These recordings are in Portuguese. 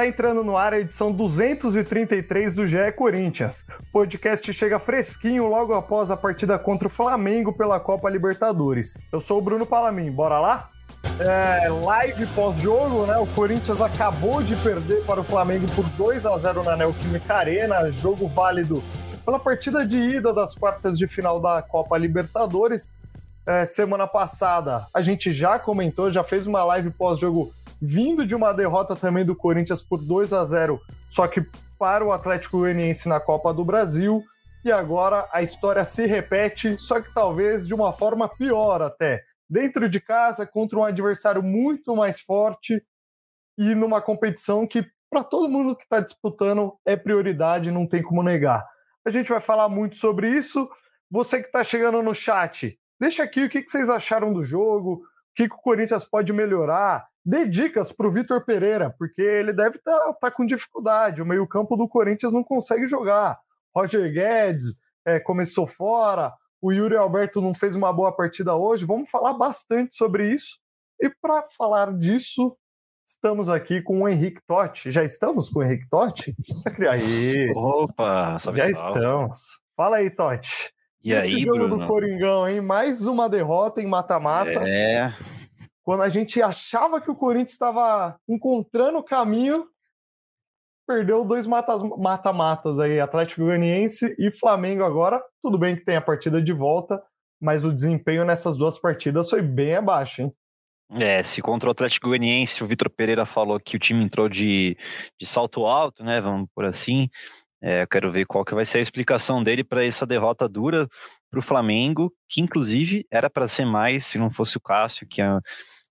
Está entrando no ar a edição 233 do GE Corinthians. O podcast chega fresquinho logo após a partida contra o Flamengo pela Copa Libertadores. Eu sou o Bruno Palamin, bora lá? É, live pós-jogo, né? O Corinthians acabou de perder para o Flamengo por 2 a 0 na Neoquímica Arena, jogo válido pela partida de ida das quartas de final da Copa Libertadores. É, semana passada a gente já comentou, já fez uma live pós-jogo vindo de uma derrota também do Corinthians por 2 a 0 só que para o Atlético Goianiense na Copa do Brasil. E agora a história se repete, só que talvez de uma forma pior até. Dentro de casa, contra um adversário muito mais forte e numa competição que, para todo mundo que está disputando, é prioridade, não tem como negar. A gente vai falar muito sobre isso. Você que está chegando no chat, deixa aqui o que vocês acharam do jogo, o que o Corinthians pode melhorar, dê dicas para o Vitor Pereira, porque ele deve estar tá, tá com dificuldade. O meio-campo do Corinthians não consegue jogar. Roger Guedes é, começou fora, o Yuri Alberto não fez uma boa partida hoje. Vamos falar bastante sobre isso. E para falar disso, estamos aqui com o Henrique Totti. Já estamos com o Henrique Totti? Aí. Opa, salve, Já salve. estamos. Fala aí, Totti. E Esse aí, jogo Bruno? do Coringão, hein? Mais uma derrota em mata-mata. É quando a gente achava que o Corinthians estava encontrando o caminho, perdeu dois mata-matas aí, Atlético Goianiense e Flamengo agora. Tudo bem que tem a partida de volta, mas o desempenho nessas duas partidas foi bem abaixo, hein? É, se contra o Atlético Goianiense, o Vitor Pereira falou que o time entrou de, de salto alto, né? Vamos por assim. É, eu quero ver qual que vai ser a explicação dele para essa derrota dura para o Flamengo, que inclusive era para ser mais se não fosse o Cássio, que é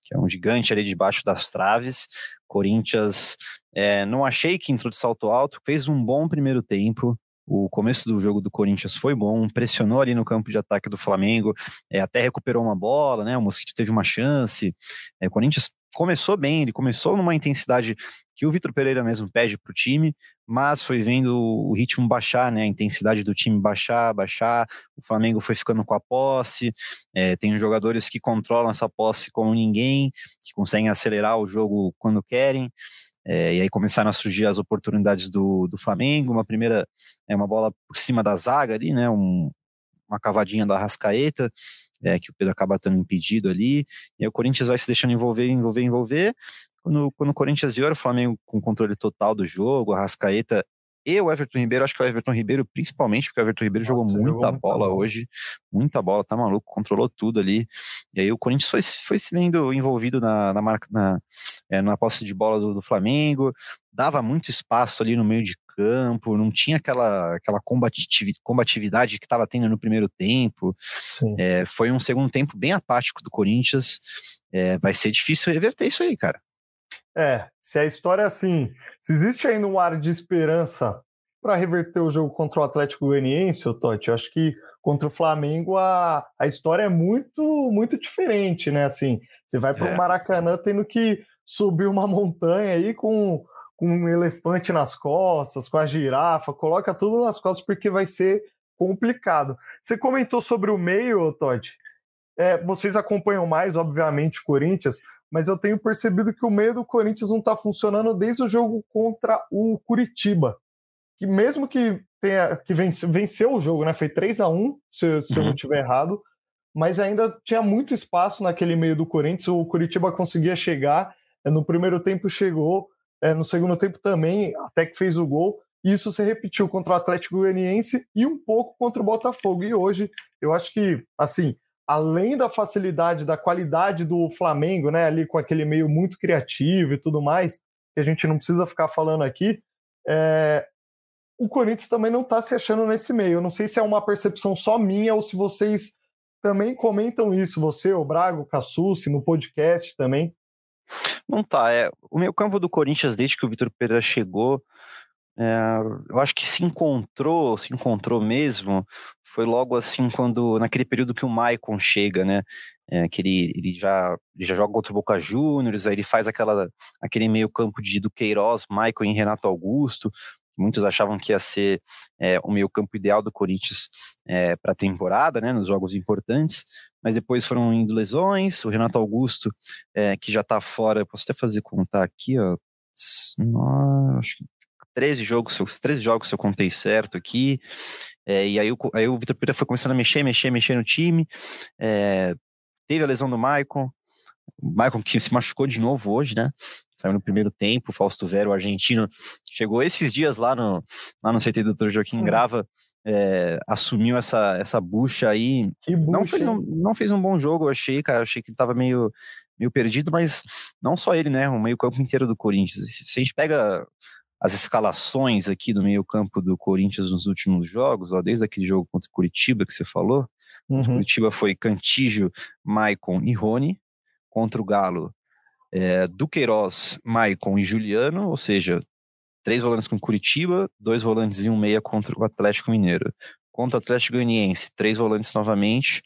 que é um gigante ali debaixo das traves. Corinthians, é, não achei que entrou de salto alto, fez um bom primeiro tempo. O começo do jogo do Corinthians foi bom, pressionou ali no campo de ataque do Flamengo, é, até recuperou uma bola, né? O Mosquito teve uma chance. É, o Corinthians começou bem, ele começou numa intensidade que o Vitor Pereira mesmo pede para o time, mas foi vendo o ritmo baixar, né, a intensidade do time baixar, baixar, o Flamengo foi ficando com a posse, é, tem jogadores que controlam essa posse como ninguém, que conseguem acelerar o jogo quando querem, é, e aí começaram a surgir as oportunidades do, do Flamengo, uma primeira, é uma bola por cima da zaga ali, né, um, uma cavadinha da Rascaeta, é, que o Pedro acaba estando impedido ali, e aí o Corinthians vai se deixando envolver, envolver, envolver, quando, quando o Corinthians viu, era o Flamengo com controle total do jogo, a Rascaeta e o Everton Ribeiro, acho que o Everton Ribeiro, principalmente, porque o Everton Ribeiro Nossa, jogou muita jogou bola hoje, muita bola, tá maluco, controlou tudo ali. E aí o Corinthians foi, foi se vendo envolvido na, na, marca, na, é, na posse de bola do, do, Flamengo, dava muito espaço ali no meio de campo, não tinha aquela, aquela combatividade que estava tendo no primeiro tempo. É, foi um segundo tempo bem apático do Corinthians. É, vai ser difícil reverter isso aí, cara. É, se a história é assim, se existe ainda um ar de esperança para reverter o jogo contra o Atlético Goianiense, o Totti, eu acho que contra o Flamengo a, a história é muito muito diferente, né? Assim, você vai para o é. Maracanã tendo que subir uma montanha aí com, com um elefante nas costas, com a girafa, coloca tudo nas costas porque vai ser complicado. Você comentou sobre o meio, Totti. É, vocês acompanham mais, obviamente, o Corinthians, mas eu tenho percebido que o meio do Corinthians não está funcionando desde o jogo contra o Curitiba. Que mesmo que tenha que vence, venceu o jogo, né? Foi 3 a 1 se, se uhum. eu não estiver errado, mas ainda tinha muito espaço naquele meio do Corinthians. O Curitiba conseguia chegar. No primeiro tempo chegou, é, no segundo tempo também, até que fez o gol. E isso se repetiu contra o Atlético Goianiense e um pouco contra o Botafogo. E hoje, eu acho que, assim, além da facilidade, da qualidade do Flamengo, né, ali com aquele meio muito criativo e tudo mais, que a gente não precisa ficar falando aqui, é... o Corinthians também não está se achando nesse meio. Eu não sei se é uma percepção só minha ou se vocês também comentam isso, você, o Brago, o Cassucci, no podcast também. Não tá, é, o meio campo do Corinthians, desde que o Vitor Pereira chegou, É, eu acho que se encontrou, se encontrou mesmo, foi logo assim quando, naquele período que o Maicon chega, né? É, que ele, ele, já, ele já joga contra o Boca Juniors, aí ele faz aquela, aquele meio campo de Duqueiroz, Maicon e Renato Augusto, muitos achavam que ia ser é, o meio campo ideal do Corinthians é, para a temporada, né, nos jogos importantes, mas depois foram indo lesões, o Renato Augusto, é, que já está fora, posso até fazer contar aqui, ó, acho que 13 jogos, 13 jogos se eu contei certo aqui, é, e aí o, aí o Vitor Pereira foi começando a mexer, mexer, mexer no time, é, teve a lesão do Maicon, o Maicon que se machucou de novo hoje, né, saiu no primeiro tempo, Fausto Vero, o argentino, chegou esses dias lá no, lá no CT do Dr. Joaquim. Grava, é, assumiu essa, essa bucha aí, bucha, não, fez um, não fez um bom jogo, eu achei, cara, eu achei que ele tava meio, meio perdido, mas não só ele, né, o meio campo inteiro do Corinthians, se a gente pega as escalações aqui do meio-campo do Corinthians nos últimos jogos, ó, desde aquele jogo contra o Curitiba que você falou. Uhum. Curitiba foi Cantígio, Maicon e Rony. Contra o Galo, é, Duqueiroz, Maicon e Juliano, ou seja, três volantes com Curitiba, dois volantes e um meia contra o Atlético Mineiro. Contra o Atlético Goianiense, três volantes novamente.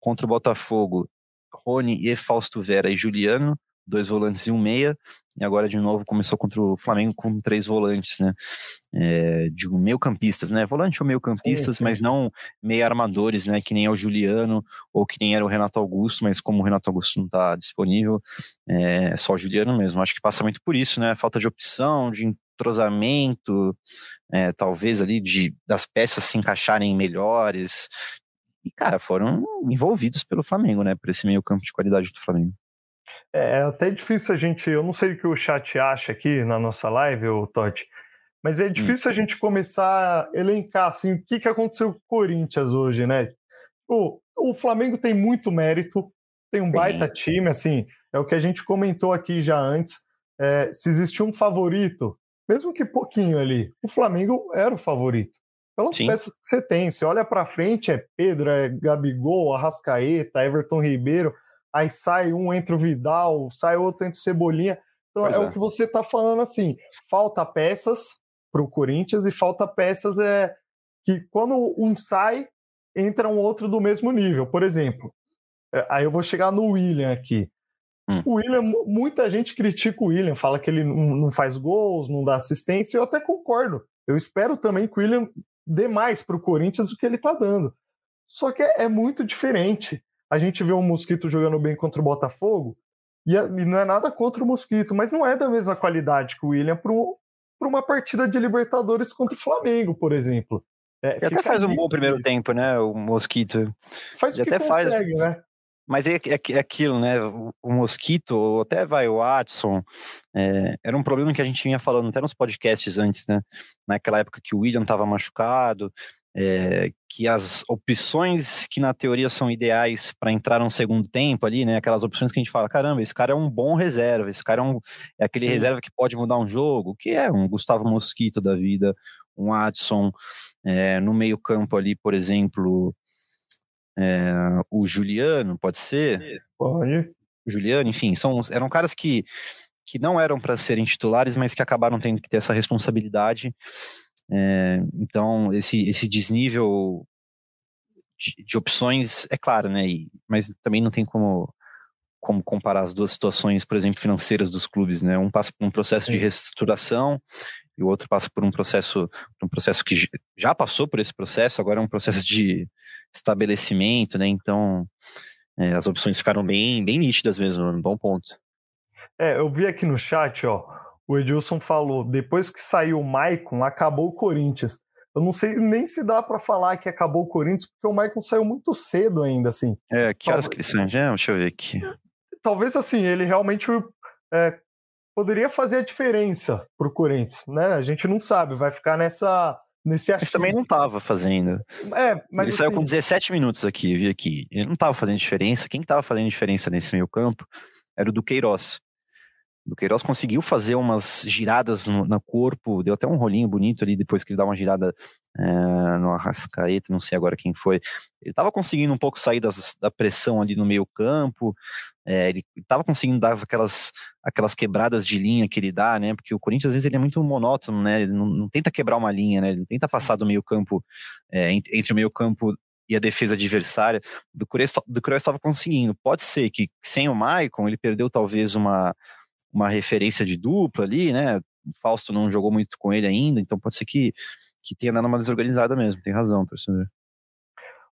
Contra o Botafogo, Rony e Fausto Vera e Juliano dois volantes e um meia, e agora de novo começou contra o Flamengo com três volantes, né? É, digo, meio campistas, né? Volante ou meio campistas, mas não meio armadores, né? Que nem é o Juliano ou que nem era o Renato Augusto, mas como o Renato Augusto não está disponível, é só o Juliano mesmo. Acho que passa muito por isso, né? Falta de opção, de entrosamento, é, talvez ali de das peças se encaixarem melhores. E, cara, foram envolvidos pelo Flamengo, né? Por esse meio campo de qualidade do Flamengo. É, é até difícil a gente. Eu não sei o que o chat acha aqui na nossa live, o Totti, mas é hum. difícil a gente começar a elencar assim, o que, que aconteceu com o Corinthians hoje, né? O, o Flamengo tem muito mérito, tem um baita time, assim, é o que a gente comentou aqui já antes. É, se existia um favorito, mesmo que pouquinho ali, o Flamengo era o favorito. Pelas Sim. peças que você tem, você olha para frente, é Pedro, é Gabigol, Arrascaeta, Everton Ribeiro aí sai um entre o Vidal, sai outro entre o Cebolinha. Então é, é, o que você está falando assim, falta peças para o Corinthians e falta peças é que quando um sai, entra um outro do mesmo nível. Por exemplo, é, aí eu vou chegar no William aqui. Hum. O William, muita gente critica o William, fala que ele não faz gols, não dá assistência, eu até concordo. Eu espero também que o William dê mais para o Corinthians do que ele está dando. Só que é, é muito diferente a gente vê um Mosquito jogando bem contra o Botafogo, e, e não é nada contra o Mosquito, mas não é da mesma qualidade que o William para um, uma partida de Libertadores contra o Flamengo, por exemplo. É, até faz um bom primeiro tempo, né, o Mosquito. Faz o que até consegue, faz... né? Mas é, é, é, aquilo, né? O, o Mosquito, ou até vai o Watson, é, era um problema que a gente vinha falando até nos podcasts antes, né? Naquela época que o William estava machucado, é, que as opções que na teoria são ideais para entrar no segundo tempo ali, né? Aquelas opções que a gente fala, caramba, esse cara é um bom reserva, esse cara é, um, é aquele Sim. reserva que pode mudar um jogo, que é um Gustavo Mosquito da vida, um Adson é, no meio campo ali, por exemplo, é, o Juliano, pode ser? Pode. Juliano, enfim, são, eram caras que, que não eram para serem titulares, mas que acabaram tendo que ter essa responsabilidade é, então, esse, esse desnível de, de, opções, é claro, né? E, mas também não tem como, como comparar as duas situações, por exemplo, financeiras dos clubes, né? Um passa por um processo Sim. de reestruturação e o outro passa por um processo, um processo que já passou por esse processo, agora é um processo de estabelecimento, né? Então, é, as opções ficaram bem, bem nítidas mesmo, um bom ponto. É, eu vi aqui no chat, ó, o Edilson falou, depois que saiu o Maicon, acabou o Corinthians. Eu não sei nem se dá para falar que acabou o Corinthians, porque o Maicon saiu muito cedo ainda, assim. É, que horas que ele saiu? Deixa eu ver aqui. Talvez, assim, ele realmente é, poderia fazer a diferença pro Corinthians, né? A gente não sabe, vai ficar nessa... Nesse mas também não estava fazendo. É, mas ele assim... saiu com 17 minutos aqui, vi aqui. Ele não estava fazendo diferença. Quem estava fazendo diferença nesse meio campo era o Duqueiroz. Do Queiroz conseguiu fazer umas giradas no, no, corpo, deu até um rolinho bonito ali depois que ele dá uma girada é, no Arrascaeta, não sei agora quem foi. Ele estava conseguindo um pouco sair das, da pressão ali no meio campo, é, ele estava conseguindo dar aquelas, aquelas quebradas de linha que ele dá, né? Porque o Corinthians às vezes ele é muito monótono, né? Ele não, não tenta quebrar uma linha, né? Ele não tenta passar do meio campo é, entre o meio campo e a defesa adversária. Do do estava conseguindo. Pode ser que sem o Maicon ele perdeu talvez uma uma referência de dupla ali, né? O Fausto não jogou muito com ele ainda, então pode ser que, que tenha dado uma desorganizada mesmo, tem razão, torcedor.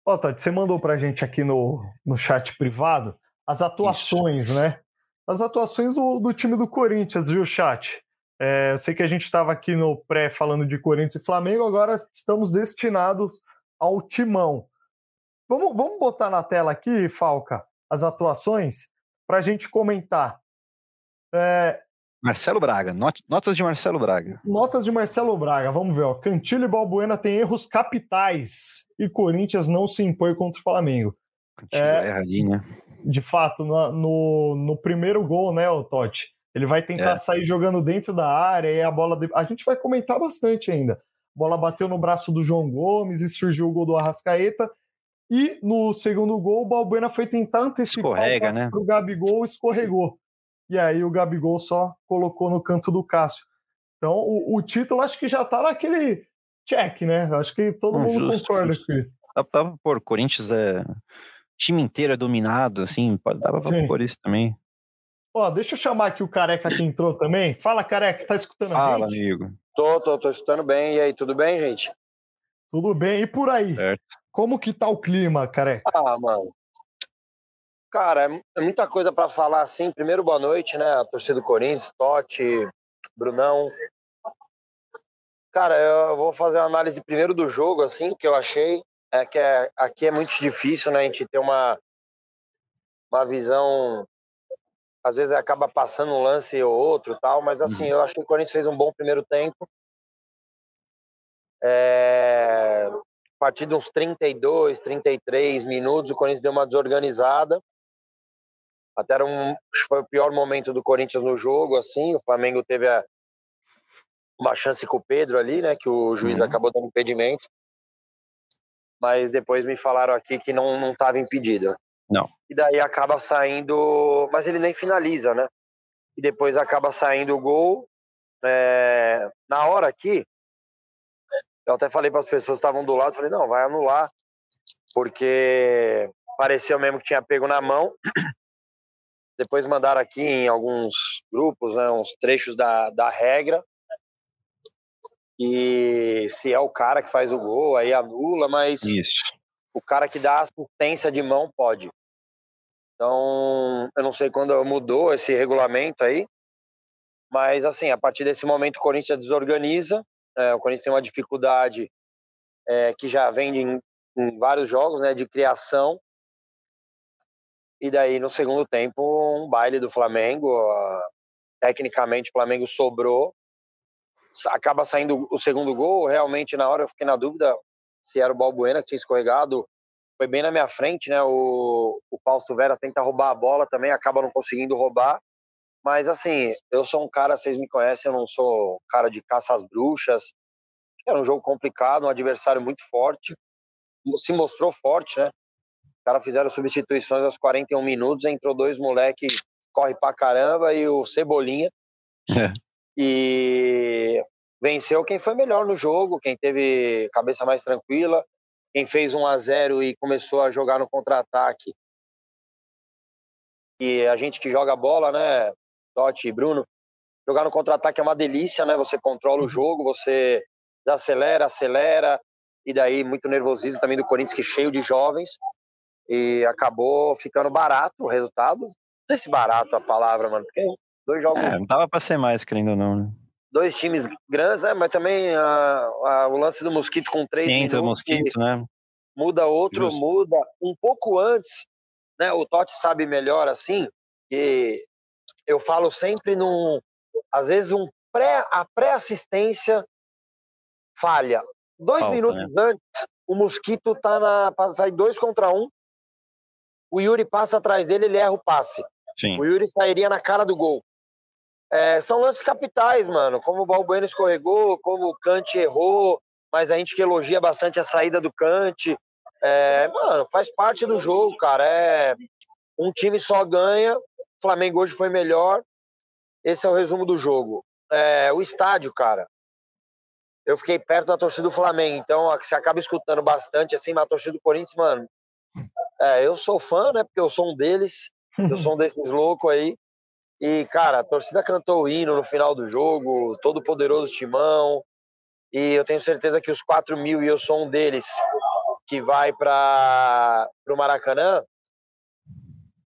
Ó, oh, Todd, você mandou pra gente aqui no, no chat privado as atuações, Isso. né? As atuações do, do time do Corinthians, viu, chat? É, eu sei que a gente estava aqui no pré falando de Corinthians e Flamengo, agora estamos destinados ao timão. Vamos, vamos botar na tela aqui, Falca, as atuações para a gente comentar. É... Marcelo Braga, not notas de Marcelo Braga. Notas de Marcelo Braga, vamos ver. Ó. Cantilho e Balbuena têm erros capitais e Corinthians não se impõe contra o Flamengo. Cantilho é, erra ali, né? De fato, no, no, no primeiro gol, né, o Totti? Ele vai tentar é. sair jogando dentro da área e a bola. De... A gente vai comentar bastante ainda. A bola bateu no braço do João Gomes e surgiu o gol do Arrascaeta. E no segundo gol, o Balbuena foi tentar antecipar Escorrega, o né? pro Gabigol escorregou e aí o Gabigol só colocou no canto do Cássio. Então, o, o título acho que já tá naquele check, né? Acho que todo mundo justo, concorda justo. com isso. Dá pra pôr, Corinthians é. time inteiro é dominado, assim, dá pra pôr isso também. Ó, deixa eu chamar aqui o Careca que entrou também. Fala, Careca, tá escutando Fala, a gente? amigo. Tô, tô, tô escutando bem. E aí, tudo bem, gente? Tudo bem. E por aí? Certo. Como que tá o clima, Careca? Ah, mano, Cara, é, é muita coisa para falar assim. Primeiro, boa noite, né? A torcida do Corinthians, Totti, Brunão. Cara, eu vou fazer uma análise primeiro do jogo, assim, que eu achei. É que é, aqui é muito difícil, né? A gente ter uma, uma visão. Às vezes acaba passando um lance ou outro tal, mas assim, uhum. eu acho que o Corinthians fez um bom primeiro tempo. É... A partir de uns 32, 33 minutos, o Corinthians deu uma desorganizada. Até era um, foi o pior momento do Corinthians no jogo, assim. O Flamengo teve a, uma chance com o Pedro ali, né? Que o juiz uhum. acabou dando impedimento. Mas depois me falaram aqui que não não estava impedido. Não. E daí acaba saindo, mas ele nem finaliza, né? E depois acaba saindo o gol. É... na hora aqui, eu até falei para as pessoas que estavam do lado, falei não, vai anular, porque pareceu mesmo que tinha pego na mão. Depois mandaram aqui em alguns grupos, né, uns trechos da, da regra. E se é o cara que faz o gol, aí anula, mas Isso. o cara que dá assistência de mão pode. Então, eu não sei quando mudou esse regulamento aí, mas assim, a partir desse momento o Corinthians desorganiza, é, o Corinthians tem uma dificuldade é, que já vem em, em vários jogos, né, de criação, e daí, no segundo tempo, um baile do Flamengo. Tecnicamente, o Flamengo sobrou. Acaba saindo o segundo gol. Realmente, na hora, eu fiquei na dúvida se era o Balbuena que tinha escorregado. Foi bem na minha frente, né? O, o Fausto Vera tenta roubar a bola também, acaba não conseguindo roubar. Mas, assim, eu sou um cara, vocês me conhecem, eu não sou cara de caça às bruxas. Era um jogo complicado, um adversário muito forte. Se mostrou forte, né? Caras fizeram substituições aos 41 minutos, entrou dois moleques, corre pra caramba, e o Cebolinha. É. E venceu quem foi melhor no jogo, quem teve cabeça mais tranquila, quem fez 1 a 0 e começou a jogar no contra-ataque. E a gente que joga bola, né, Totti e Bruno, jogar no contra-ataque é uma delícia, né? Você controla o uhum. jogo, você acelera, acelera, e daí muito nervosismo também do Corinthians, que é cheio de jovens e acabou ficando barato o resultado. Não sei se barato a palavra, mano, porque dois jogos. É, não dava pra ser mais, querendo ou não, né? Dois times grandes, é, mas também a, a, o lance do Mosquito com três Sim, minutos. Mosquito, né? Muda outro, Justo. muda um pouco antes, né? O Totti sabe melhor assim, que eu falo sempre num. Às vezes um pré, a pré-assistência falha. Dois Falta, minutos né? antes, o Mosquito tá na. Sair dois contra um, o Yuri passa atrás dele, ele erra o passe. Sim. O Yuri sairia na cara do gol. é, são lances capitais, mano. Como o Balbuena escorregou, como o Kant errou, mas a gente que elogia bastante a saída do Kant. É, mano, faz parte do jogo, cara. É, um time só ganha. O Flamengo hoje foi melhor. Esse é o resumo do jogo. É, o estádio, cara. Eu fiquei perto da torcida do Flamengo, então você acaba escutando bastante, assim, mas a torcida do Corinthians, mano. É, eu sou fã, né? Porque eu sou um deles. Eu sou um desses loucos aí. E, cara, a torcida cantou o hino no final do jogo, todo poderoso timão. E eu tenho certeza que os 4 mil, e eu sou um deles, que vai para o Maracanã,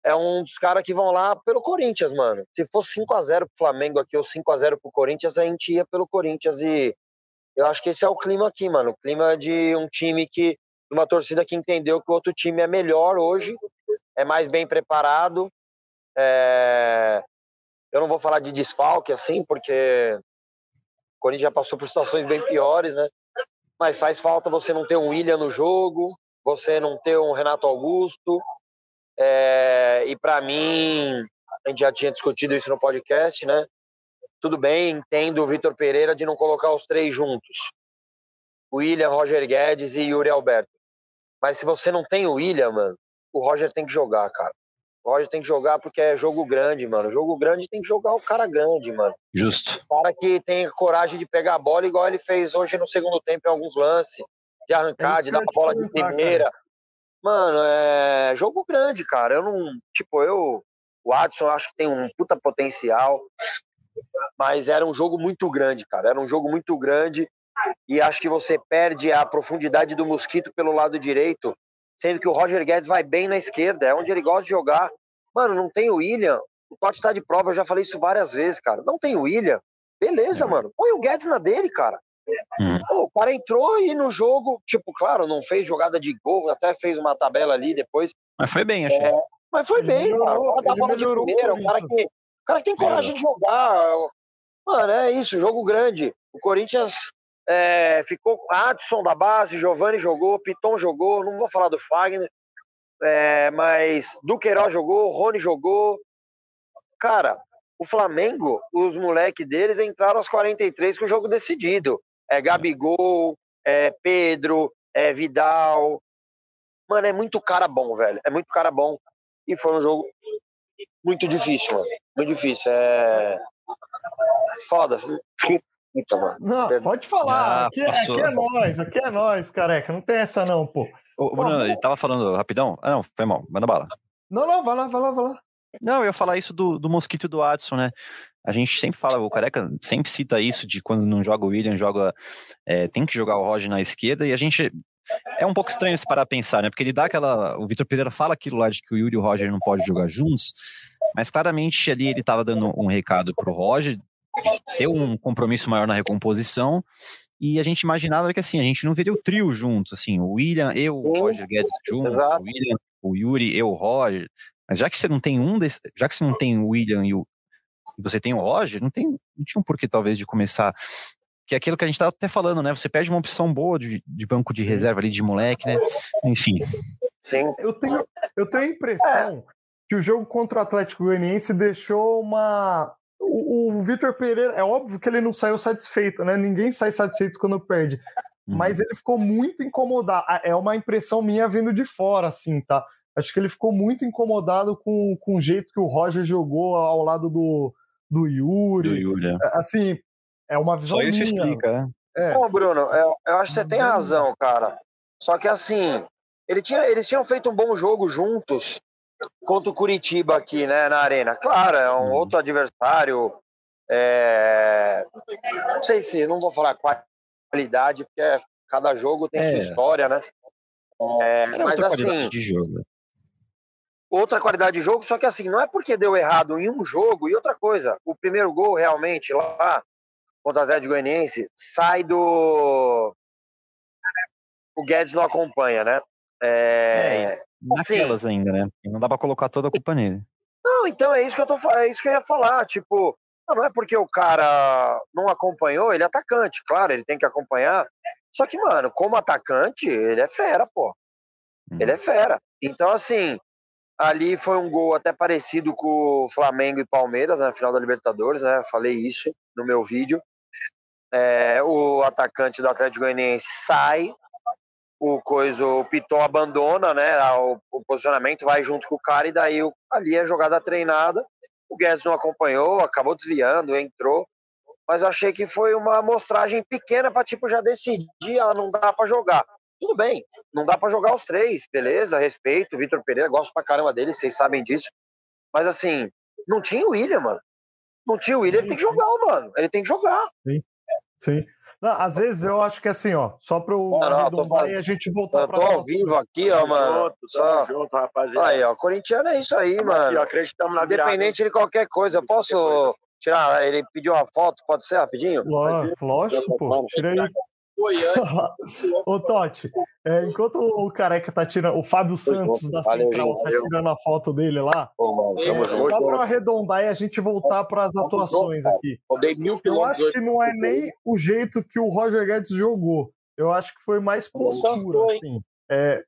é um dos caras que vão lá pelo Corinthians, mano. Se fosse 5 a 0 pro Flamengo aqui ou 5 a 0 pro Corinthians, a gente ia pelo Corinthians e eu acho que esse é o clima aqui, mano. O clima de um time que uma torcida que entendeu que o outro time é melhor hoje, é mais bem preparado. É... Eu não vou falar de desfalque assim, porque o Corinthians já passou por situações bem piores, né? Mas faz falta você não ter um William no jogo, você não ter um Renato Augusto. É... E para mim, a gente já tinha discutido isso no podcast, né? Tudo bem, entendo o Vitor Pereira de não colocar os três juntos. William, Roger Guedes e Yuri Alberto. Mas se você não tem o William, mano, o Roger tem que jogar, cara. O Roger tem que jogar porque é jogo grande, mano. Jogo grande tem que jogar o cara grande, mano. Justo. O cara que tem coragem de pegar a bola, igual ele fez hoje no segundo tempo em alguns lances, de arrancar, de dar a bola de primeira. Mano, é jogo grande, cara. Eu não. Tipo, eu. O Adson acho que tem um puta potencial. Mas era um jogo muito grande, cara. Era um jogo muito grande. E acho que você perde a profundidade do Mosquito pelo lado direito sendo que o Roger Guedes vai bem na esquerda, é onde ele gosta de jogar. Mano, não tem o William, o Totti tá de prova, eu já falei isso várias vezes, cara. Não tem o William, beleza, uhum. mano. Põe o Guedes na dele, cara. Uhum. Pô, o cara entrou e no jogo, tipo, claro, não fez jogada de gol, até fez uma tabela ali depois. Mas foi bem, achei. É, mas foi ele bem, melhorou, cara. O cara dá bola de primeira, o cara que, o cara que tem coragem de jogar. Mano, é isso, jogo grande. O Corinthians é, ficou Adson da base, Giovanni jogou, Piton jogou, não vou falar do Fagner, é, mas Duqueiroz jogou, Rony jogou. Cara, o Flamengo, os moleques deles entraram aos 43 com o jogo decidido. É Gabigol, é Pedro, é Vidal. Mano, é muito cara bom, velho. É muito cara bom. E foi um jogo muito difícil, mano. Muito difícil. É. Foda. Então. Não, pode falar. Ah, aqui, é, aqui, é nós, aqui é nós, careca. Não tem essa, não, pô. Ô, Bruno, ele tava falando rapidão? Ah, não, foi mal. Manda bala. Não, não, vai lá, vai lá, vai lá. Não, eu ia falar isso do, do mosquito do Adson, né? A gente sempre fala, o Careca sempre cita isso de quando não joga o William, joga. É, tem que jogar o Roger na esquerda, e a gente. É um pouco estranho se parar a pensar, né? Porque ele dá aquela. O Vitor Pereira fala aquilo lá de que o Yuri e o Roger não podem jogar juntos, mas claramente ali ele estava dando um recado pro Roger, ter um compromisso maior na recomposição. E a gente imaginava que assim, a gente não veria o trio juntos, assim, o William, eu, o Roger Guedes juntos, o William, o Yuri, eu, o Roger. Mas já que você não tem um desse, já que você não tem o William e, o, e você tem o Roger, não tem, não tinha um porquê talvez de começar que é aquilo que a gente tá até falando, né? Você perde uma opção boa de, de banco de reserva ali de moleque, né? Enfim. Sim. Eu tenho, eu tenho a impressão é. que o jogo contra o Atlético Goianiense deixou uma o, o Vitor Pereira, é óbvio que ele não saiu satisfeito, né? Ninguém sai satisfeito quando perde. Uhum. Mas ele ficou muito incomodado. É uma impressão minha vindo de fora, assim, tá? Acho que ele ficou muito incomodado com, com o jeito que o Roger jogou ao lado do, do Yuri. Do Yuri é. é assim, é uma visão Só isso minha. explica, né? É. Bom, Bruno, eu, eu acho que você tem razão, cara. Só que assim, ele tinha, eles tinham feito um bom jogo juntos contra o Curitiba aqui, né, na arena. Claro, é um uhum. outro adversário. É... Não sei se, não vou falar qualidade, porque cada jogo tem é. sua história, né? É, mas assim, de jogo. outra qualidade de jogo, só que assim, não é porque deu errado em um jogo e outra coisa. O primeiro gol realmente lá contra o Atlético Goianiense sai do o Guedes não acompanha, né? É, é naquelas assim, ainda, né? Não dá pra colocar toda a culpa nele. Não, então é isso que eu tô é isso que eu ia falar. Tipo, não é porque o cara não acompanhou, ele é atacante, claro, ele tem que acompanhar. Só que, mano, como atacante, ele é fera, pô. Ele é fera. Então, assim, Ali foi um gol até parecido com o Flamengo e Palmeiras na final da Libertadores, né? Falei isso no meu vídeo. É, o atacante do Atlético Goianiense sai, o coisa, o Piton abandona, né? O, o, posicionamento vai junto com o cara e daí o, ali é jogada treinada. O Guedes não acompanhou, acabou desviando, entrou. Mas eu achei que foi uma amostragem pequena para tipo já decidir, ela não dá para jogar. Tudo bem, não dá para jogar os três, beleza? Respeito, Vitor Pereira, gosto pra caramba dele, vocês sabem disso. Mas assim, não tinha o William, mano. Não tinha o William, ele tem que jogar, mano. Ele tem que jogar. Sim, sim. Não, às vezes eu acho que assim, ó, só para o arredondar e a gente voltar para. Eu tô ao vivo aqui, ó, mano. Junto, só... junto, rapaziada. Aí, ó, corintiano é isso aí, mano. Aqui, ó, acreditamos na virada. Independente de qualquer coisa, eu posso tirar? Ele pediu uma foto, pode ser rapidinho? Lógico, lógico pô. Tira aí. Ô, Totti, é, enquanto o careca tá tirando, o Fábio Santos da valeu, Central tá tirando a foto dele lá, Pô, mano, só para arredondar e a gente voltar para as atuações aqui. Eu acho que não é nem o jeito que o Roger Guedes jogou. Eu acho que foi mais postura, assim. É,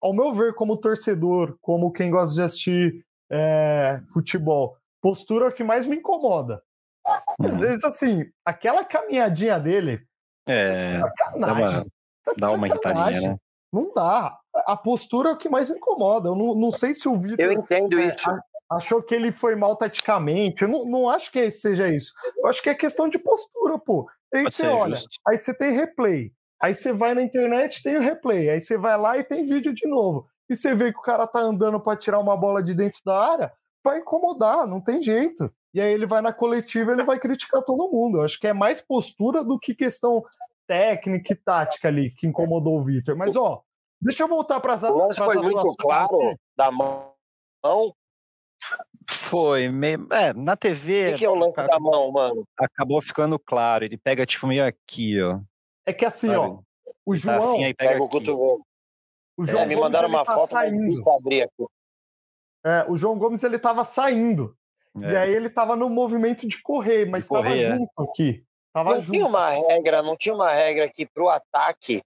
ao meu ver, como torcedor, como quem gosta de assistir é, futebol, postura é o que mais me incomoda. Às uhum. vezes, assim, aquela caminhadinha dele, é, dá uma, tá dá uma irritadinha, né? Não dá. A postura é o que mais incomoda. Eu não, não sei se o Vitor. Eu entendo é, isso. Achou que ele foi mal taticamente. Eu não, não acho que seja isso. Eu acho que é questão de postura, pô. Aí Pode você olha, justo. aí você tem replay. Aí você vai na internet tem o replay. Aí você vai lá e tem vídeo de novo. E você vê que o cara tá andando para tirar uma bola de dentro da área, vai incomodar, não tem jeito e aí ele vai na coletiva ele vai criticar todo mundo. Eu acho que é mais postura do que questão técnica e tática ali que incomodou o Vitor. Mas, ó, deixa eu voltar para as O lance foi muito claro da mão. Foi, meio, é, na TV. O que, que, é o lance cara, da mão, mano? Acabou ficando claro. Ele pega, tipo, meio aqui, ó. É que assim, Sabe? ó. O tá João. Tá assim, aí pega, pega o cotovelo. O João é, me mandaram uma tá foto saindo. abrir aqui. É, o João Gomes ele tava saindo. É. E aí ele tava no movimento de correr, mas estava é. junto aqui. Tava não junto. tinha uma regra, não tinha uma regra que pro ataque,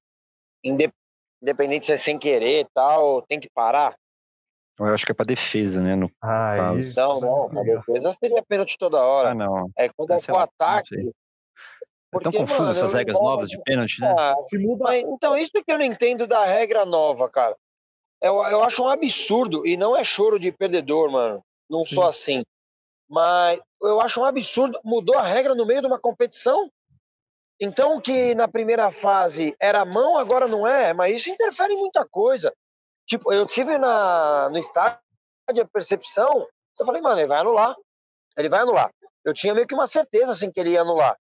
independente se é sem querer e tal, tem que parar. Eu acho que é pra defesa, né? No ah, caso. Isso. Não, não, a defesa seria pênalti toda hora. Ah, não. É quando é pro ataque. Porque, é tão confuso mano, essas regras novas de pênalti, né? Ah, se muda... Mas, então, isso que eu não entendo da regra nova, cara. Eu, eu acho um absurdo, e não é choro de perdedor, mano. Não Sim. sou assim. Mas eu acho um absurdo, mudou a regra no meio de uma competição. Então, que na primeira fase era mão, agora não é, mas isso interfere em muita coisa. Tipo, eu tive na, no estádio a percepção, eu falei, mano, ele vai anular. Ele vai anular. Eu tinha meio que uma certeza assim que ele ia anular.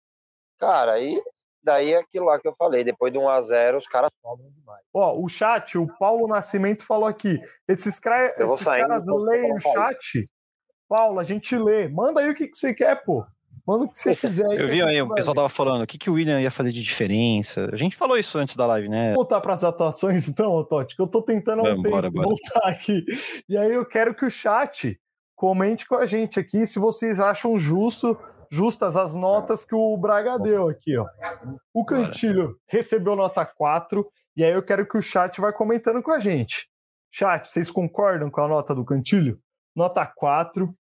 Cara, aí daí é aquilo lá que eu falei, depois de 1 a 0 os caras sobram demais. Ó, o chat, o Paulo Nascimento falou aqui, esses, cra... esses caras leem o chat Paulo, a gente lê. Manda aí o que, que você quer, pô. Manda o que você quiser. Aí, eu vi aí, o pessoal tava falando, o que, que o William ia fazer de diferença? A gente falou isso antes da live, né? Vou voltar para as atuações, então, Totti, que eu tô tentando Vamos, bora, bora. voltar aqui. E aí eu quero que o chat comente com a gente aqui se vocês acham justo, justas as notas que o Braga deu aqui, ó. O Cantilho recebeu nota 4, e aí eu quero que o chat vai comentando com a gente. Chat, vocês concordam com a nota do Cantilho? Nota 4.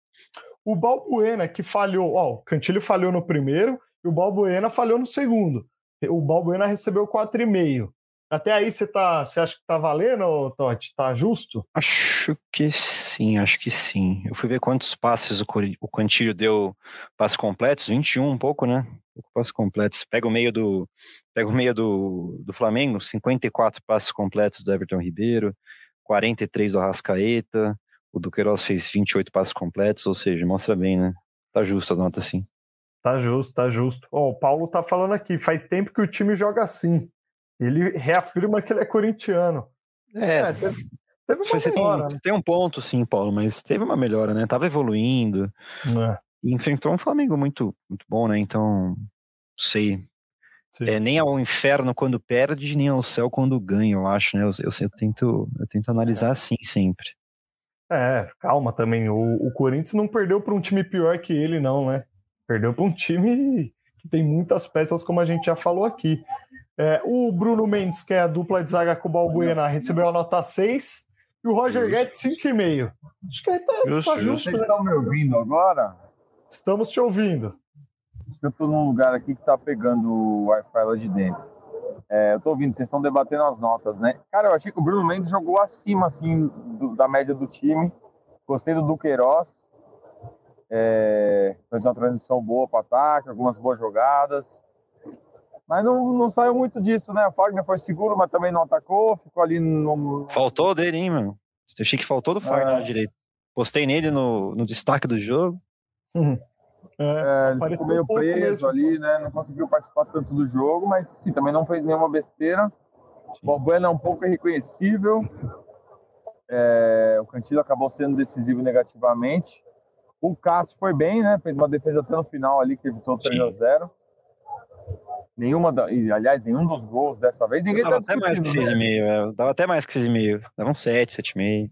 O Balbuena, que falhou, ó, o Cantilho falhou no primeiro e o Balbuena falhou no segundo. O Balbuena recebeu 4,5. Até aí você tá, você acha que tá valendo, Totti? Tá justo? Acho que sim, acho que sim. Eu fui ver quantos passes o, o Cantilho deu passes completos, 21 um pouco, né? Passes completos. Pega o meio do pega o meio do, do Flamengo, 54 passes completos do Everton Ribeiro, 43 do Arrascaeta, o Duqueiroz fez 28 passos completos, ou seja, mostra bem, né? Tá justo a nota assim. Tá justo, tá justo. Oh, o Paulo tá falando aqui, faz tempo que o time joga assim. Ele reafirma que ele é corintiano. É, é teve, teve uma você melhora. Tem, né? tem, um ponto, sim, Paulo, mas teve uma melhora, né? Tava evoluindo. É. E enfrentou um Flamengo muito, muito bom, né? Então, sei. É, nem ao inferno quando perde, nem ao céu quando ganha, eu acho, né? Eu, eu, eu tento, eu tento analisar assim sempre. É, calma também. O, o Corinthians não perdeu para um time pior que ele, não, né? Perdeu para um time que tem muitas peças, como a gente já falou aqui. É, o Bruno Mendes, que é a dupla de zaga com o Balbuena, recebeu a nota 6. e o Roger Guedes 5,5. Acho que tá justo. Tá justo Vocês né? estão me ouvindo agora? Estamos te ouvindo. Eu estou num lugar aqui que está pegando o Wi-Fi lá de dentro. É, eu estou ouvindo, vocês estão debatendo as notas, né? Cara, eu achei que o Bruno Mendes jogou acima, assim, do, da média do time. Gostei do Duqueiroz. É, fez uma transição boa para ataque, algumas boas jogadas. Mas não, não saiu muito disso, né? O Fagner foi seguro, mas também não atacou, ficou ali no. Faltou dele, hein, mano? Eu achei que faltou do Fagner é. na direita. Postei nele no, no destaque do jogo. Uhum. É, é, ele ficou meio um preso mesmo. ali, né? Não conseguiu participar tanto do jogo, mas sim, também não fez nenhuma besteira. O Balbuena é um pouco irreconhecível. É, o Cantillo acabou sendo decisivo negativamente. O Cássio foi bem, né? Fez uma defesa até no final ali, que evitou 3 a 0 Nenhuma, da, e, aliás, nenhum dos gols dessa vez. Ninguém dava tá até mais que 6,5, né? dava até mais que 6,5. Dava um 7, 7,5.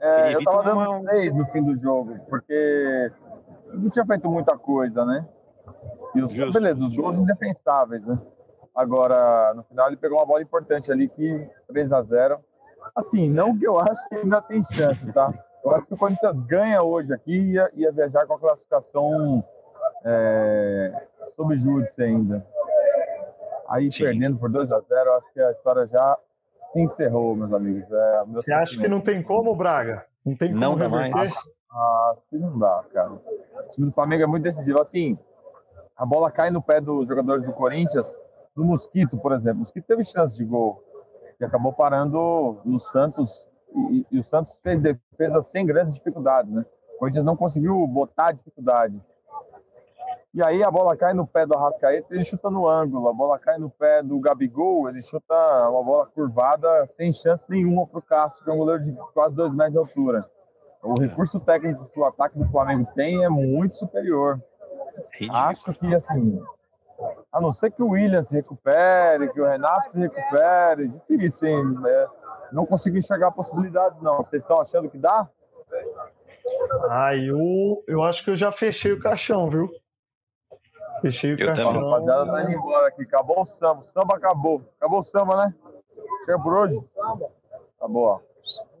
É, eu tava dando uma... 6 no fim do jogo, porque não tinha feito muita coisa, né? E os, beleza, os gols indefensáveis, né? Agora, no final, ele pegou uma bola importante ali, que 3 a 0 Assim, não que eu acho que ainda tem chance, tá? Eu acho que o Corinthians ganha hoje aqui e ia, ia viajar com a classificação é, sob júdice ainda. Aí Sim. perdendo por 2 a 0 acho que a história já se encerrou, meus amigos. É, Você acha que não tem como, Braga? Não tem como não reverter? Mais. Ah, acho que não dá, cara. O time do Flamengo é muito decisivo. Assim, a bola cai no pé dos jogadores do Corinthians, no Mosquito, por exemplo. O Mosquito teve chance de gol e acabou parando no Santos. E, e o Santos fez defesa sem grandes dificuldades, né? O Corinthians não conseguiu botar dificuldade. E aí a bola cai no pé do Arrascaeta, ele chuta no ângulo. A bola cai no pé do Gabigol, ele chuta uma bola curvada sem chance nenhuma para o Cássio, que é um goleiro de quase dois metros de altura. O recurso técnico que o ataque do Flamengo tem é muito superior. Acho que, assim, a não ser que o William se recupere, que o Renato se recupere, difícil, hein? É, não consegui enxergar a possibilidade, não. Vocês estão achando que dá? Ah, eu, eu acho que eu já fechei o caixão, viu? Fechei o caixão. A rapaziada tá indo embora aqui. Acabou o samba. O samba acabou. Acabou o samba, né? Chega por hoje? Acabou, ó.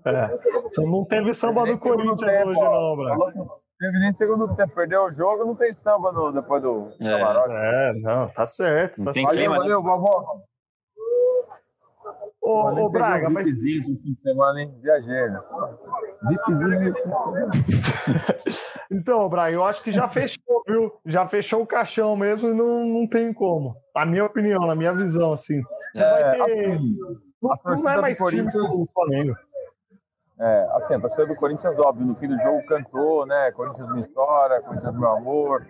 É. Não teve samba do Corinthians tempo, hoje, não, Braga. Teve nem segundo tempo. Perdeu o jogo, não tem samba no, depois do é. camarote. É, não, tá certo. Tá certo. Valeu, valeu, vovó. Ô, ô Braga, um mas. Vipzinho fim de semana, hein? Viajei, né? Então, Braga, eu acho que já fechou, viu? Já fechou o caixão mesmo e não, não tem como. A minha opinião, na minha visão, assim. Não é, vai ter. Assim, não, não é mais time do Flamengo. É, assim, a torcida do Corinthians, óbvio, no fim do jogo cantou, né? Corinthians minha história, Corinthians meu amor.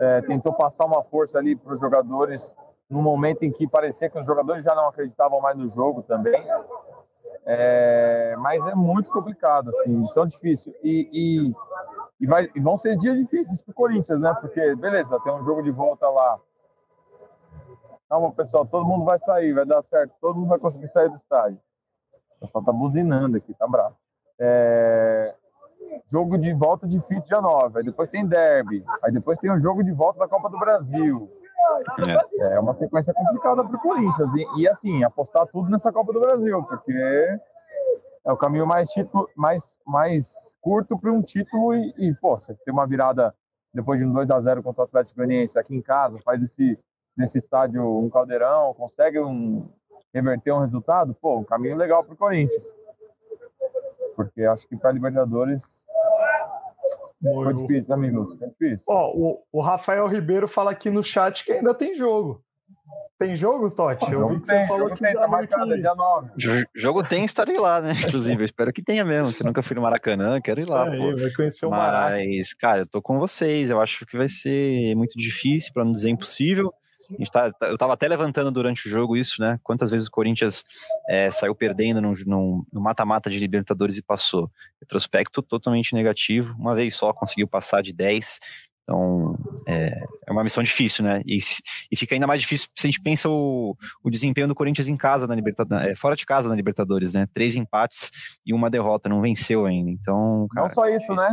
É, tentou passar uma força ali para os jogadores no momento em que parecia que os jogadores já não acreditavam mais no jogo também. É, mas é muito complicado, assim, missão difícil. E, e, e, vai, e vão ser dias difíceis para o Corinthians, né? Porque, beleza, tem um jogo de volta lá. Calma, pessoal, todo mundo vai sair, vai dar certo, todo mundo vai conseguir sair do estádio. O pessoal tá buzinando aqui, tá bravo. É, jogo de volta difícil dia 9, aí depois tem derby, aí depois tem o jogo de volta da Copa do Brasil. É, é uma sequência complicada para o Corinthians. E, e, assim, apostar tudo nessa Copa do Brasil, porque é o caminho mais, título, mais, mais curto para um título. E, e, pô, você tem uma virada depois de um 2 a 0 contra o Atlético Goianiense aqui em casa, faz esse nesse estádio um caldeirão, consegue um, reverter um resultado, pô, um caminho legal para o Corinthians. Porque acho que para Libertadores foi difícil, amigos. Foi difícil. Ó, o, o Rafael Ribeiro fala aqui no chat que ainda tem jogo. Tem jogo, Totti? Eu vi que tem, você falou que tem, tá marcado, dia 9. Jogo tem, estarei lá, né? Inclusive, eu espero que tenha mesmo, que eu nunca fui no Maracanã, quero ir lá. É, vai conhecer o Maracanã. Mas, cara, eu tô com vocês, eu acho que vai ser muito difícil, para não dizer impossível. Tá, tá, eu estava até levantando durante o jogo isso, né? Quantas vezes o Corinthians é, saiu perdendo no mata-mata de Libertadores e passou. Retrospecto totalmente negativo. Uma vez só conseguiu passar de 10. Então, é, é uma missão difícil, né? E, e, fica ainda mais difícil se a gente pensa o, o desempenho do Corinthians em casa na Libertadores, é, fora de casa na Libertadores, né? Três empates e uma derrota, não venceu ainda. Então, cara, não só isso, né?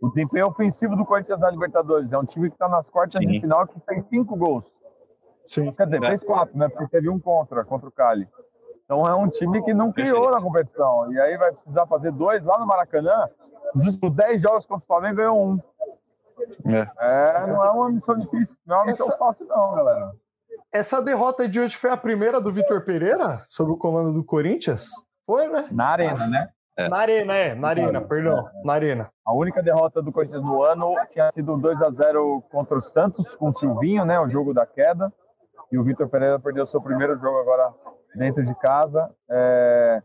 O desempenho ofensivo do Corinthians na Libertadores é um time que está nas quartas Sim. de final que fez cinco gols. Sim. Quer dizer, fez quatro, né? Porque teve um contra, contra o Cali. Então é um time que não criou na competição. E aí vai precisar fazer dois lá no Maracanã. Os últimos 10 jogos contra o Flamengo ganhou um. É. é. não é uma missão difícil, não é uma missão Essa... fácil, não, galera. Essa derrota de hoje foi a primeira do Vitor Pereira sob o comando do Corinthians? Foi, né? Na arena, né? É. Na arena, é, na arena, perdão, na arena. A única derrota do Corinthians no ano tinha sido 2 a 0 contra o Santos, com o Silvinho, né? O jogo da queda. E o Vitor Pereira perdeu seu primeiro jogo agora dentro de casa. É...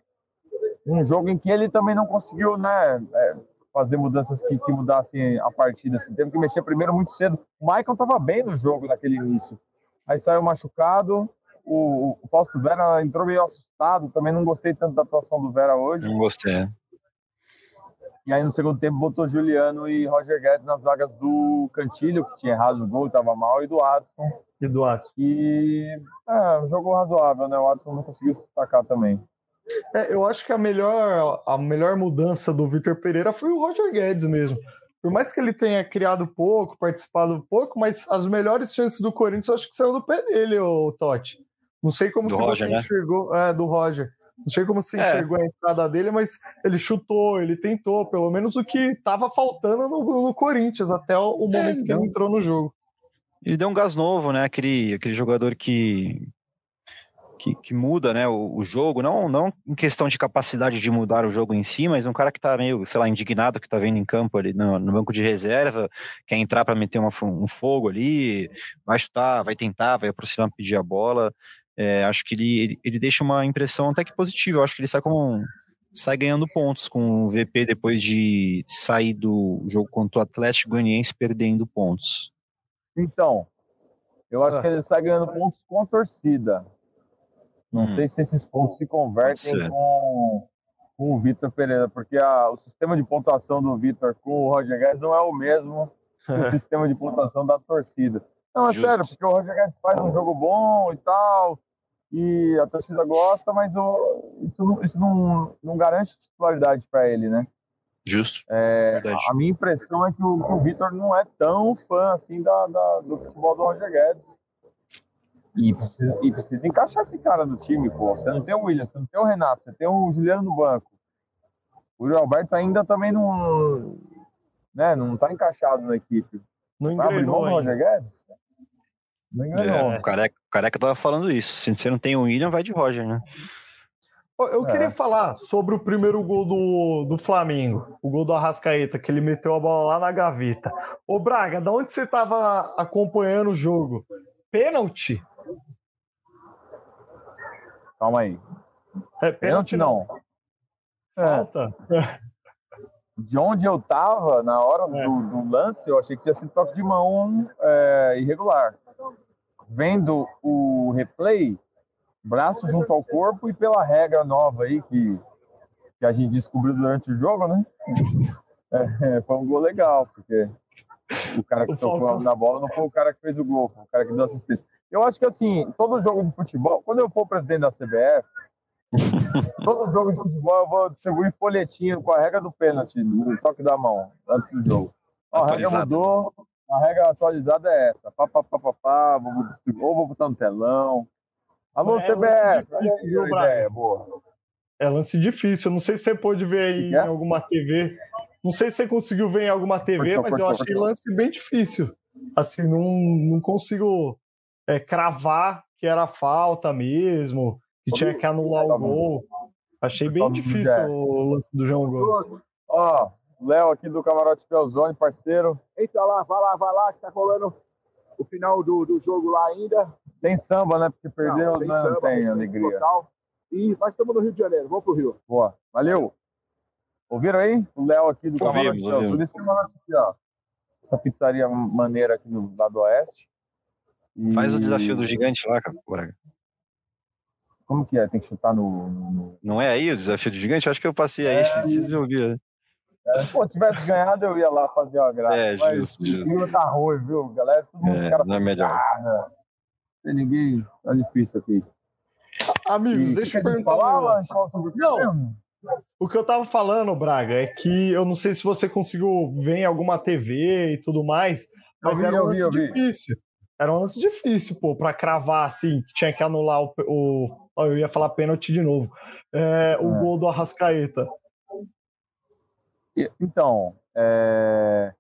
Um jogo em que ele também não conseguiu, né? É, fazer mudanças que, que mudassem a partida. Assim. Teve que mexer primeiro muito cedo. O Michael estava bem no jogo naquele início. Aí saiu machucado, o, o Fausto Vera entrou meio assustado, também não gostei tanto da atuação do Vera hoje. Não gostei. E aí no segundo tempo botou Juliano e Roger Guedes nas vagas do Cantilho, que tinha errado no gol, estava mal, e do Adson. E do Adson. E é, um jogo razoável, né? O Adson não conseguiu se destacar também. É, eu acho que a melhor, a melhor mudança do Vitor Pereira foi o Roger Guedes mesmo. Por mais que ele tenha criado pouco, participado pouco, mas as melhores chances do Corinthians eu acho que saiu do pé dele, o Totti. Não sei como Roger, você né? enxergou. É, do Roger. Não sei como você é. enxergou a entrada dele, mas ele chutou, ele tentou, pelo menos o que estava faltando no, no, Corinthians até o, o é, momento é, que ele entrou no jogo. Ele deu um gás novo, né? Aquele, aquele jogador que, que, que muda né, o, o, jogo, não, não em questão de capacidade de mudar o jogo em si, mas um cara que tá meio, sei lá, indignado que tá vendo em campo ali no, no banco de reserva, quer entrar para meter uma, um fogo ali, vai chutar, vai tentar, vai aproximar, pedir a bola. É, acho que ele, ele, ele, deixa uma impressão até que positiva. Eu acho que ele sai com sai ganhando pontos com o VP depois de sair do jogo contra o Atlético Goianiense perdendo pontos. Então, eu acho ah. que ele sai ganhando pontos com a torcida. Não hum. sei se esses pontos se convertem com, com o Vitor Pereira, porque a, o sistema de pontuação do Vitor com o Roger Guedes não é o mesmo que o sistema de pontuação da torcida. Não, é Justo. sério, porque o Roger Guedes faz um jogo bom e tal, e a torcida gosta, mas o, isso, não, isso não, não garante titularidade para ele, né? Justo. É, a minha impressão é que o, o Vitor não é tão fã assim da, da, do futebol do Roger Guedes. E precisa, e precisa encaixar esse cara no time, pô. Você não tem o William, você não tem o Renato, você tem o Juliano no banco. O Alberto ainda também não, né, não tá encaixado na equipe. Não engrenou, tá Roger Guedes? Não. É, o, careca, o Careca tava falando isso. Se você não tem o William, vai de Roger, né? Eu queria é. falar sobre o primeiro gol do, do Flamengo, o gol do Arrascaeta, que ele meteu a bola lá na gaveta. Ô Braga, da onde você estava acompanhando o jogo? Pênalti? Calma aí. É, pênalti, pênalti não. Falta. É. De onde eu estava na hora é. do, do, lance, eu achei que tinha sido toque de mão é, irregular. Vendo o replay, braço junto ao corpo e pela regra nova aí que, que a gente descobriu durante o jogo, né? É, foi um gol legal, porque o cara que tocou na bola não foi o cara que fez o gol, foi o cara que deu assistência. Eu acho que assim, todo jogo de futebol, quando eu for presidente da CBF, todo jogo de futebol eu vou distribuir folhetinho com a regra do pênalti, no toque da mão, antes do jogo. Ó, a regra mudou, a regra atualizada é essa. Pá, pá, pá, pá, pá, vou ou vou botar no telão, Alô, é, CBF, difícil, ideia, boa. É lance difícil. Não sei se você pôde ver aí é? em alguma TV. Não sei se você conseguiu ver em alguma TV, mas eu achei lance bem difícil. Assim, não, não consigo é, cravar que era falta mesmo, que tinha que anular o gol. Achei bem difícil o lance do João Gomes. Ó, Léo aqui do Camarote Pelzone, parceiro. Eita lá, vai lá, vai lá, que tá rolando o final do, do jogo lá ainda. Tem samba, né? Porque perdeu, não, tem, não samba, tem alegria. Total. E nós estamos no Rio de Janeiro, vamos pro Rio. Boa, valeu. Ouviram aí? O Léo aqui do Camarote aqui, ó. Essa pizzaria maneira aqui no lado oeste. E... Faz o desafio do gigante lá, cara. Como que é? Tem que chutar no, no, Não é aí o desafio do gigante? Acho que eu passei aí é, esses dias eu vi. Né? É, pô, tivesse ganhado, eu ia lá fazer uma graça. É, justo, mas, justo. O tá ruim, viu? Galera, todo mundo é, não é melhor. Nada. Tem ninguém. Tá difícil aqui. Amigos, e, deixa eu perguntar. Falar, um não, o que eu tava falando, Braga, é que eu não sei se você conseguiu ver em alguma TV e tudo mais, mas vi, era um lance vi, difícil. Era um lance difícil, pô, pra cravar assim, que tinha que anular o, o, eu ia falar pênalti de novo. É, o é. gol do Arrascaeta. Então, é...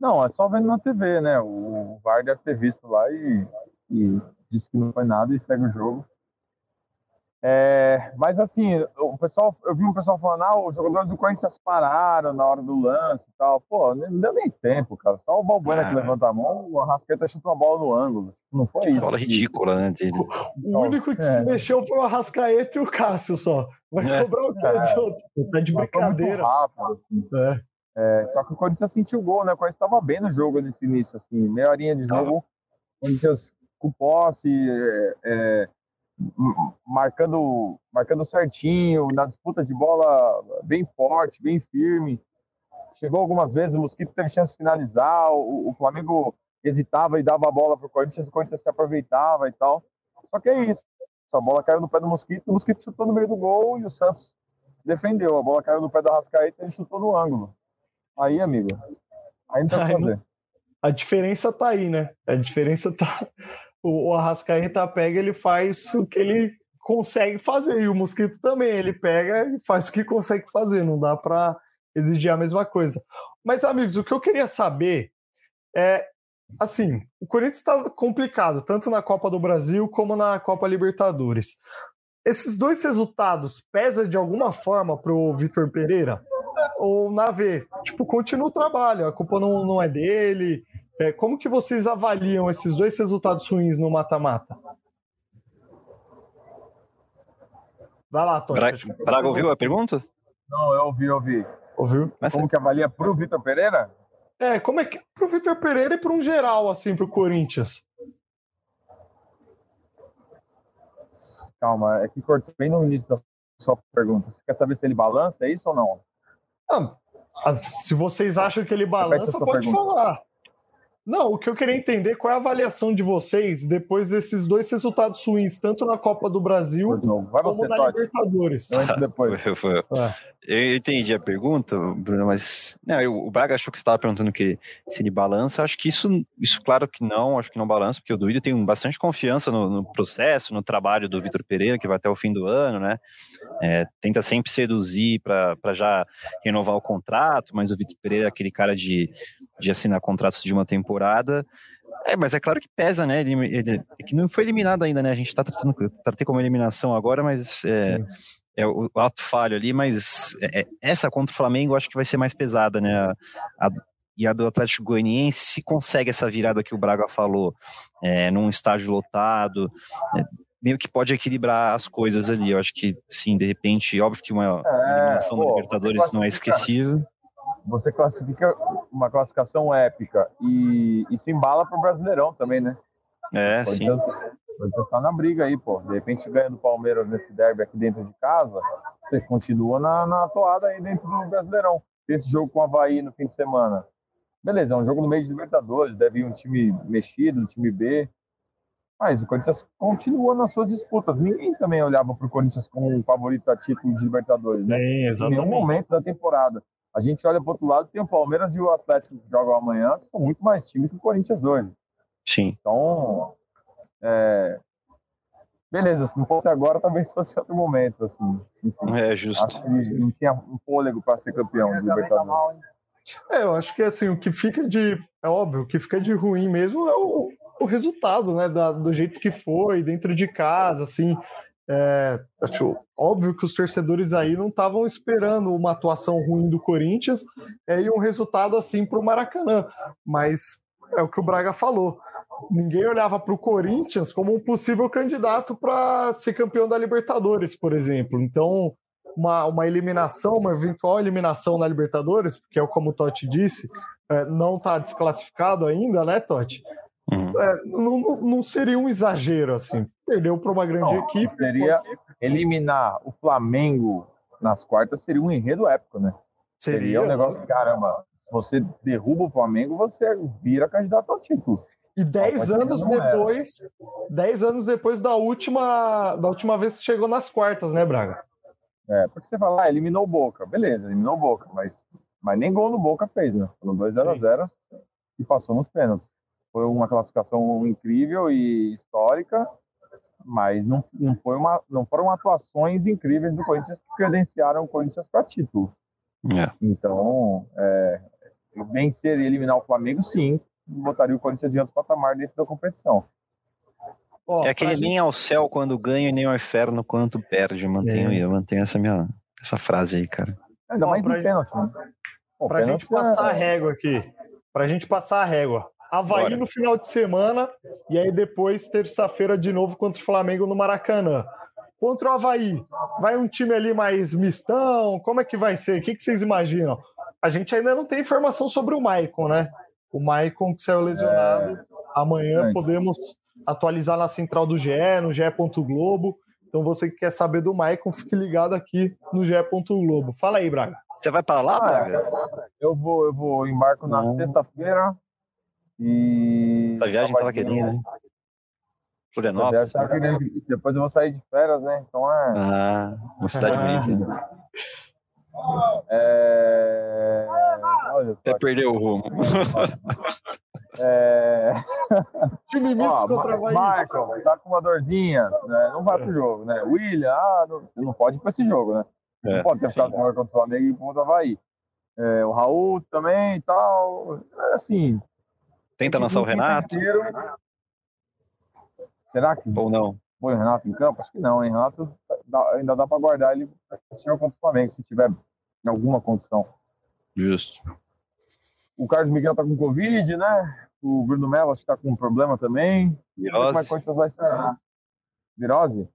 não, é só vendo na TV, né? O VAR deve ter visto lá e, e disse que não foi nada e segue o jogo. É, mas assim, o pessoal, eu vi um pessoal falando, ah, os jogadores do Corinthians pararam na hora do lance e tal. Pô, não deu nem tempo, cara. Só o Balbuena ah. que levanta a mão, o Arrascaeta chutou a bola no ângulo. Não foi isso. Bola ridícula, né? Dele. O então, único que é. se mexeu foi o Arrascaeta e o Cássio só. Vai é. cobrar o quê? É. Tá de brincadeira. Rápido, assim. é. É, só que o Corinthians sentiu o gol, né? O Corinthians estava bem no jogo nesse início, assim, meia horinha de jogo, o Corinthians com posse, é, é marcando, marcando certinho, na disputa de bola bem forte, bem firme. Chegou algumas vezes, o Mosquito teve chance de finalizar, o, o Flamengo hesitava e dava a bola para o Corinthians, o Corinthians se aproveitava e tal. Só que é isso. A bola caiu no pé do Mosquito, o Mosquito chutou no meio do gol e o Santos defendeu. A bola caiu no pé do Arrascaeta e ele chutou no ângulo. Aí, amigo, aí não tem o que fazer. A diferença tá aí, né? A diferença tá o, o Arrascaeta pega, ele faz o que ele consegue fazer, e o Mosquito também, ele pega e faz o que consegue fazer, não dá para exigir a mesma coisa. Mas, amigos, o que eu queria saber é, assim, o Corinthians está complicado, tanto na Copa do Brasil como na Copa Libertadores. Esses dois resultados pesam de alguma forma para o Vitor Pereira? Ou na V? Tipo, continua o trabalho, a culpa não, não é dele, é, como que vocês avaliam esses dois resultados ruins no mata-mata? Vai lá, Tony. Braga, Braga ouviu a pergunta? Não, eu ouvi, eu ouvi. Ouviu? Mas como é... que avalia para o Vitor Pereira? É, como é que para o Vitor Pereira e para um geral, assim, para o Corinthians? Calma, é que cortei bem no início da sua pergunta. Você quer saber se ele balança, é isso ou não? Ah, se vocês acham que ele balança, pode pergunta. falar. Não, o que eu queria entender qual é a avaliação de vocês depois desses dois resultados ruins, tanto na Copa do Brasil como você, na Totti. Libertadores. depois. É. Eu entendi a pergunta, Bruno, mas não, eu, o Braga achou que você estava perguntando que se ele balança. Acho que isso, isso, claro que não, acho que não balança, porque o Duílio tem bastante confiança no, no, processo, no trabalho do Vitor Pereira, que vai até o fim do ano, né? É, tenta sempre seduzir para já renovar o contrato, mas o Vitor Pereira é aquele cara de de assinar contratos de uma temporada. É, mas é claro que pesa, né? Ele, ele é que não foi eliminado ainda, né? A gente tá tratando, tratei como eliminação agora, mas é, é o, ato falho ali, mas é, é, essa contra o Flamengo acho que vai ser mais pesada, né? A, a, e a do Atlético Goianiense, se consegue essa virada que o Braga falou, é, num estágio lotado, é, meio que pode equilibrar as coisas ali. Eu acho que, sim, de repente, óbvio que uma eliminação da Libertadores não é esquecível você classifica uma classificação épica e, e se embala para o Brasileirão também, né? É, pode sim. Pode estar na briga aí, pô. De repente, ganha do Palmeiras nesse derby aqui dentro de casa, você continua na, na toada aí dentro do Brasileirão. Esse jogo com o Havaí no fim de semana. Beleza, é um jogo no meio de Libertadores, deve ir um time mexido, um time B. Mas o Corinthians continua nas suas disputas. Ninguém também olhava para o Corinthians como um favorito a título de Libertadores, né? Sim, exatamente. Em nenhum momento da temporada. A gente olha para o outro lado, tem o Palmeiras e o Atlético que jogam amanhã, que são muito mais times que o Corinthians hoje. Sim. Então, é... beleza, se não fosse agora, talvez fosse outro momento. Assim. Enfim, é justo. Acho que não tinha um fôlego para ser campeão de Libertadores. É, eu acho que assim, o que fica de. É óbvio, o que fica de ruim mesmo é o, o resultado, né? Da, do jeito que foi, dentro de casa, assim. É, acho óbvio que os torcedores aí não estavam esperando uma atuação ruim do Corinthians é, e um resultado assim para o Maracanã, mas é o que o Braga falou. Ninguém olhava para o Corinthians como um possível candidato para ser campeão da Libertadores, por exemplo. Então, uma, uma eliminação, uma eventual eliminação na Libertadores, porque é como o Totti disse, é, não está desclassificado ainda, né, Totti? Uhum. É, não, não, seria um exagero, assim. Perdeu para uma grande não, equipe. Seria eliminar o Flamengo nas quartas, seria um enredo épico, né? Seria, seria um negócio, caramba, se você derruba o Flamengo, você vira candidato ao título. E dez anos depois, dez anos depois da última, da última vez que chegou nas quartas, né, Braga? É, porque você fala, ah, eliminou o Boca. Beleza, eliminou o Boca, mas, mas nem gol no Boca fez, né? Foram 2 a 0 e passou nos pênaltis. Foi uma classificação incrível e histórica, mas não, não, foi uma, não foram atuações incríveis do Corinthians que credenciaram o Corinthians para título. É. Então, é, vencer e eliminar o Flamengo, sim, botaria o Corinthians em outro patamar dentro da competição. Oh, é aquele nem ao céu quando ganha e nem ao inferno quando perde. Mantenho, é. eu mantenho essa minha essa frase aí, cara. Ainda mais pra em pênalti. Né? Pra gente passar é... a régua aqui. Pra gente passar a régua. Havaí Bora. no final de semana e aí depois, terça-feira, de novo contra o Flamengo no Maracanã. Contra o Havaí, vai um time ali mais mistão? Como é que vai ser? O que, que vocês imaginam? A gente ainda não tem informação sobre o Maicon, né? O Maicon que saiu lesionado. É... Amanhã podemos atualizar na central do GE, no GE. Globo. Então você que quer saber do Maicon, fique ligado aqui no GE. Globo. Fala aí, Braga. Você vai para lá, Braga? Eu vou, eu vou embarco na sexta-feira e. Essa viagem tava querendo, né? Florianópolis. Tava querendo, depois eu vou sair de férias, né? Então é. Ah, uma cidade bonita. É... Olha, Até perdeu o rumo. É... Time misto contra o Michael, tá com uma dorzinha, né? não vai pro jogo, né? William, ah, não, não pode ir pra esse jogo, né? Não é, pode ter ficado com contra o Flamengo e contra o Havaí. É, o Raul também e tal. É assim. Tenta lançar o Renato. Inteiro. Será que. Ou não? Põe o Renato em campo? Acho que não, hein? Renato dá, ainda dá para guardar ele jogo contra o Flamengo, se tiver em alguma condição. Justo. O Carlos Miguel tá com Covid, né? O Bruno Melo acho que tá com um problema também. Virose. Como é que Corinthians vai esperar? Virose?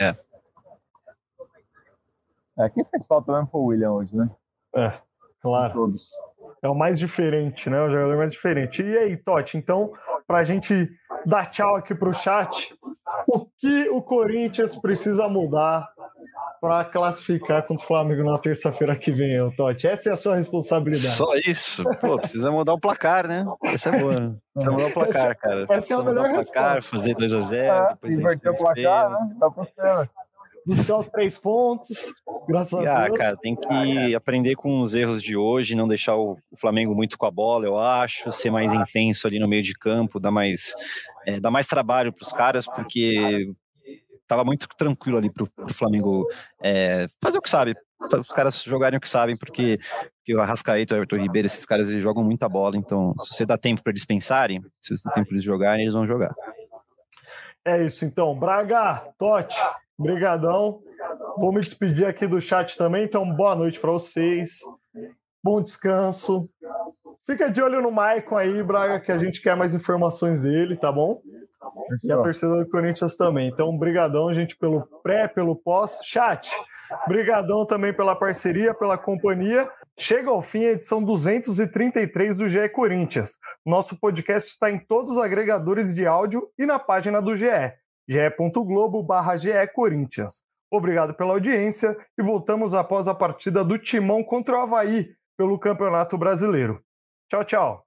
É. É, quem fez falta mesmo foi o William hoje, né? É, claro. Todos. É o mais diferente, né? O jogador mais diferente. E aí, Totti, então, para a gente dar tchau aqui para o chat, o que o Corinthians precisa mudar para classificar contra o Flamengo na terça-feira que vem, Totti? Essa é a sua responsabilidade. Só isso? Pô, precisa mudar o placar, né? Essa é boa. Precisa mudar o placar, cara. Essa é a melhor mudar o placar, resposta. fazer 2x0. Ah, inverter o placar, né? Tá funcionando buscar os três pontos, graças a ah, Deus. Cara, tem que aprender com os erros de hoje, não deixar o Flamengo muito com a bola, eu acho, ser mais intenso ali no meio de campo, dar mais, é, dar mais trabalho para os caras, porque tava muito tranquilo ali pro, pro Flamengo é, fazer o que sabe, os caras jogarem o que sabem, porque, porque o Arrascaeta, o Everton Ribeiro, esses caras eles jogam muita bola, então se você dá tempo para eles pensarem, se você dá tempo para eles jogarem, eles vão jogar. É isso então, Braga, Totti, Obrigadão. Vou me despedir aqui do chat também, então boa noite para vocês. Bom descanso. Fica de olho no Maicon aí, Braga, que a gente quer mais informações dele, tá bom? E a torcida do Corinthians também. Então, brigadão, gente, pelo pré, pelo pós. Chat, brigadão também pela parceria, pela companhia. Chega ao fim a edição 233 do GE Corinthians. Nosso podcast está em todos os agregadores de áudio e na página do GE ge.globo barra Corinthians. Obrigado pela audiência e voltamos após a partida do Timão contra o Havaí pelo Campeonato Brasileiro. Tchau, tchau.